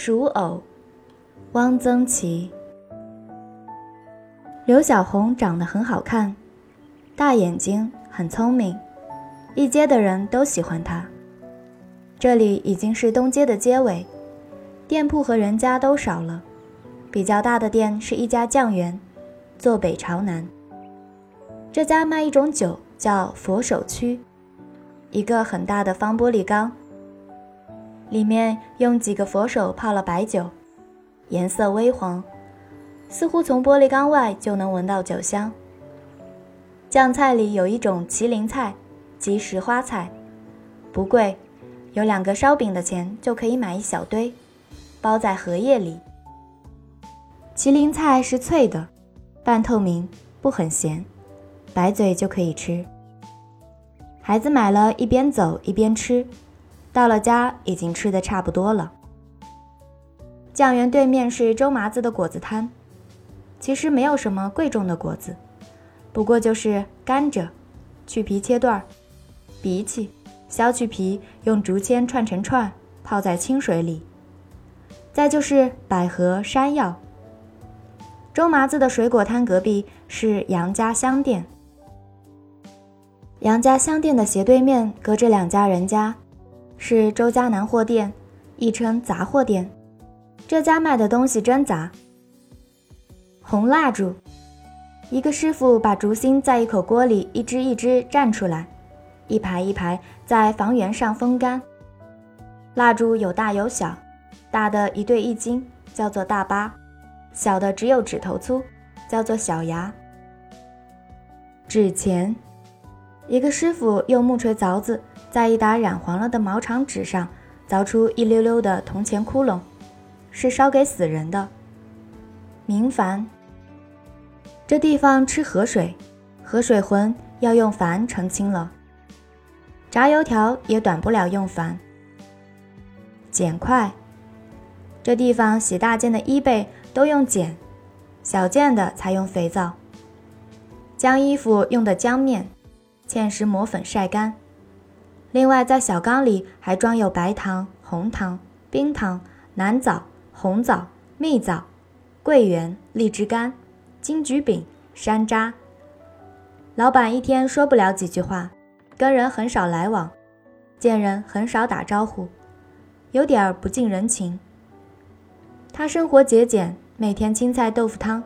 鼠偶，汪曾祺。刘小红长得很好看，大眼睛，很聪明，一街的人都喜欢她。这里已经是东街的街尾，店铺和人家都少了。比较大的店是一家酱园，坐北朝南。这家卖一种酒，叫佛手曲，一个很大的方玻璃缸，里面用几个佛手泡了白酒，颜色微黄。似乎从玻璃缸外就能闻到酒香。酱菜里有一种麒麟菜，即石花菜，不贵，有两个烧饼的钱就可以买一小堆，包在荷叶里。麒麟菜是脆的，半透明，不很咸，白嘴就可以吃。孩子买了一边走一边吃，到了家已经吃的差不多了。酱园对面是周麻子的果子摊。其实没有什么贵重的果子，不过就是甘蔗，去皮切段儿；荸荠，削去皮，用竹签串成串，泡在清水里。再就是百合、山药。周麻子的水果摊隔壁是杨家香店，杨家香店的斜对面隔着两家人家，是周家南货店，亦称杂货店。这家卖的东西真杂。红蜡烛，一个师傅把烛芯在一口锅里一支一支蘸出来，一排一排在房檐上风干。蜡烛有大有小，大的一对一斤，叫做大八；小的只有指头粗，叫做小牙。纸钱，一个师傅用木锤凿子在一沓染黄了的毛长纸上凿出一溜溜的铜钱窟窿，是烧给死人的。明矾。这地方吃河水，河水浑，要用矾澄清了。炸油条也短不了用矾。碱块，这地方洗大件的衣被都用碱，小件的才用肥皂。将衣服用的浆面，芡实磨粉晒干。另外在小缸里还装有白糖、红糖、冰糖、南枣、红枣、蜜枣、桂圆、荔枝干。金桔饼、山楂。老板一天说不了几句话，跟人很少来往，见人很少打招呼，有点儿不近人情。他生活节俭，每天青菜豆腐汤。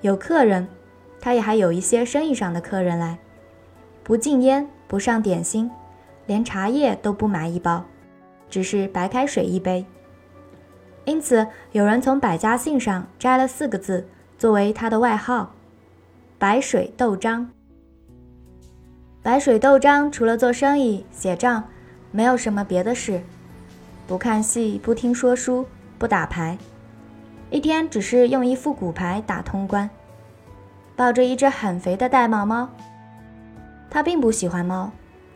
有客人，他也还有一些生意上的客人来，不禁烟，不上点心，连茶叶都不买一包，只是白开水一杯。因此，有人从百家姓上摘了四个字。作为他的外号，白水豆章。白水豆章除了做生意、写账，没有什么别的事，不看戏，不听说书，不打牌，一天只是用一副骨牌打通关。抱着一只很肥的玳瑁猫，他并不喜欢猫，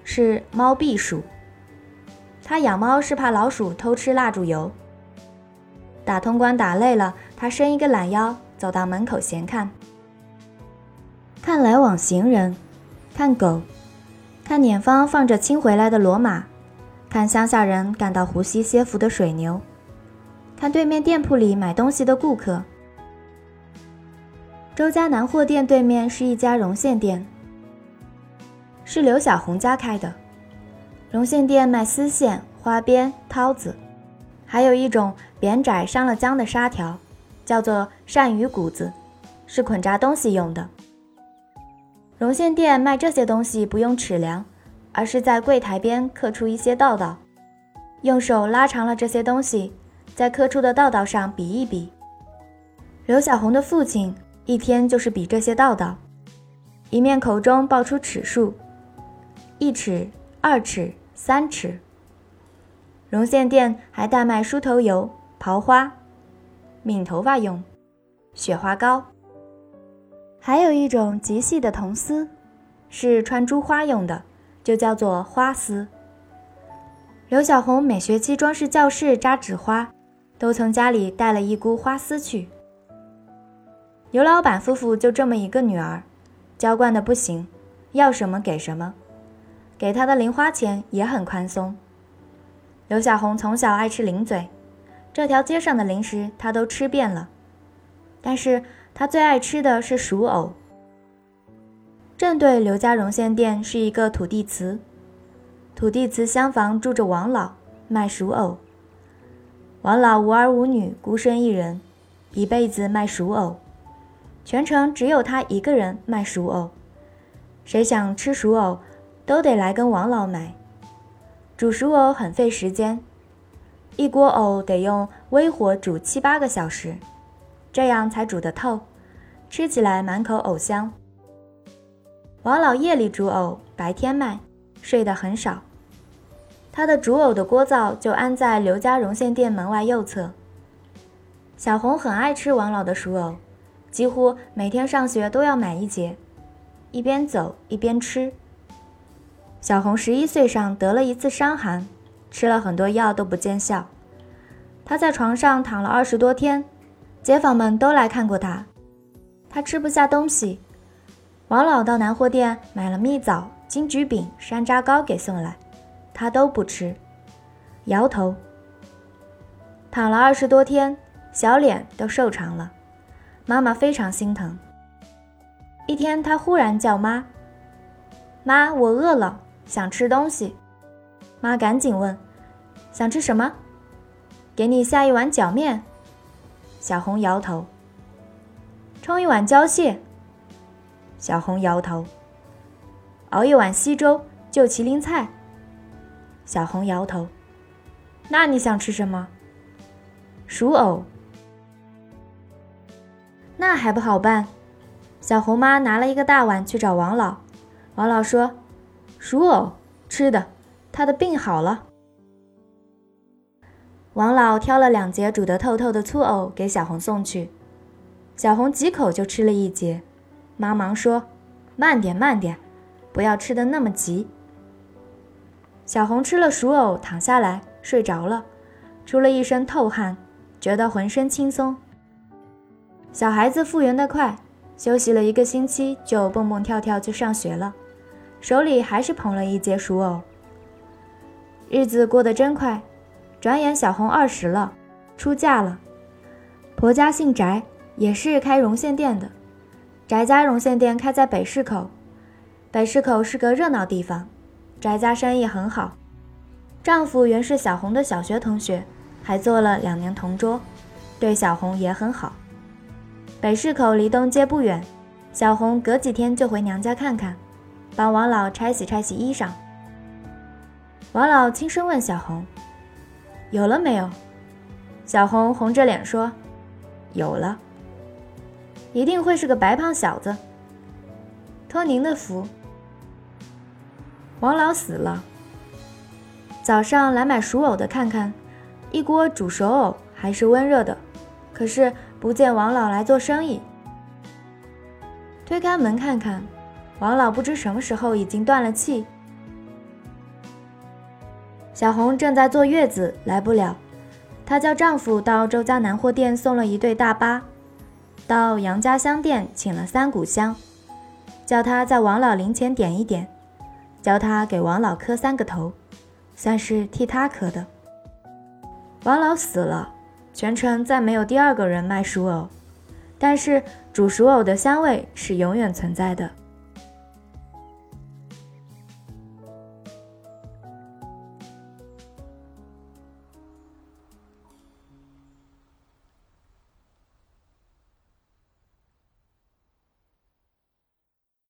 是猫避暑。他养猫是怕老鼠偷吃蜡烛油。打通关打累了，他伸一个懒腰。走到门口闲看，看来往行人，看狗，看碾方放着清回来的骡马，看乡下人赶到湖西歇伏的水牛，看对面店铺里买东西的顾客。周家南货店对面是一家绒线店，是刘小红家开的。绒线店卖丝线、花边、绦子，还有一种扁窄上了浆的纱条。叫做鳝鱼骨子，是捆扎东西用的。绒线店卖这些东西不用尺量，而是在柜台边刻出一些道道，用手拉长了这些东西，在刻出的道道上比一比。刘小红的父亲一天就是比这些道道，一面口中报出尺数，一尺、二尺、三尺。绒线店还代卖梳头油、刨花。抿头发用，雪花膏。还有一种极细的铜丝，是穿珠花用的，就叫做花丝。刘小红每学期装饰教室扎纸花，都从家里带了一箍花丝去。刘老板夫妇就这么一个女儿，娇惯的不行，要什么给什么，给他的零花钱也很宽松。刘小红从小爱吃零嘴。这条街上的零食他都吃遍了，但是他最爱吃的是熟藕。正对刘家荣县店是一个土地祠，土地祠厢房住着王老，卖熟藕。王老无儿无女，孤身一人，一辈子卖熟藕，全城只有他一个人卖熟藕。谁想吃熟藕，都得来跟王老买。煮熟藕很费时间，一锅藕得用微火煮七八个小时，这样才煮得透，吃起来满口藕香。王老夜里煮藕，白天卖，睡得很少。他的煮藕的锅灶就安在刘家荣县店门外右侧。小红很爱吃王老的熟藕，几乎每天上学都要买一节，一边走一边吃。小红十一岁上得了一次伤寒，吃了很多药都不见效。她在床上躺了二十多天，街坊们都来看过她。她吃不下东西，王老到南货店买了蜜枣、金桔饼、山楂糕给送来。她都不吃，摇头。躺了二十多天，小脸都瘦长了，妈妈非常心疼。一天，他忽然叫妈：“妈，我饿了，想吃东西。”妈赶紧问：“想吃什么？”“给你下一碗饺面。”小红摇头。“冲一碗胶蟹。”小红摇头。“熬一碗稀粥，就麒麟菜。”小红摇头。那你想吃什么？薯藕。那还不好办。小红妈拿了一个大碗去找王老。王老说：“熟藕吃的，他的病好了。”王老挑了两节煮得透透的粗藕给小红送去。小红几口就吃了一节。妈忙说：“慢点，慢点，不要吃的那么急。”小红吃了熟藕，躺下来睡着了，出了一身透汗，觉得浑身轻松。小孩子复原得快，休息了一个星期就蹦蹦跳跳去上学了，手里还是捧了一截熟藕。日子过得真快，转眼小红二十了，出嫁了，婆家姓翟，也是开绒线店的。翟家绒线店开在北市口，北市口是个热闹地方。翟家生意很好，丈夫原是小红的小学同学，还做了两年同桌，对小红也很好。北市口离东街不远，小红隔几天就回娘家看看，帮王老拆洗拆洗衣裳。王老轻声问小红：“有了没有？”小红红着脸说：“有了。”一定会是个白胖小子。托您的福。王老死了。早上来买熟藕的，看看，一锅煮熟藕还是温热的，可是不见王老来做生意。推开门看看，王老不知什么时候已经断了气。小红正在坐月子，来不了，她叫丈夫到周家南货店送了一对大巴，到杨家香店请了三股香，叫他在王老灵前点一点。教他给王老磕三个头，算是替他磕的。王老死了，全城再没有第二个人卖熟藕，但是煮熟藕的香味是永远存在的。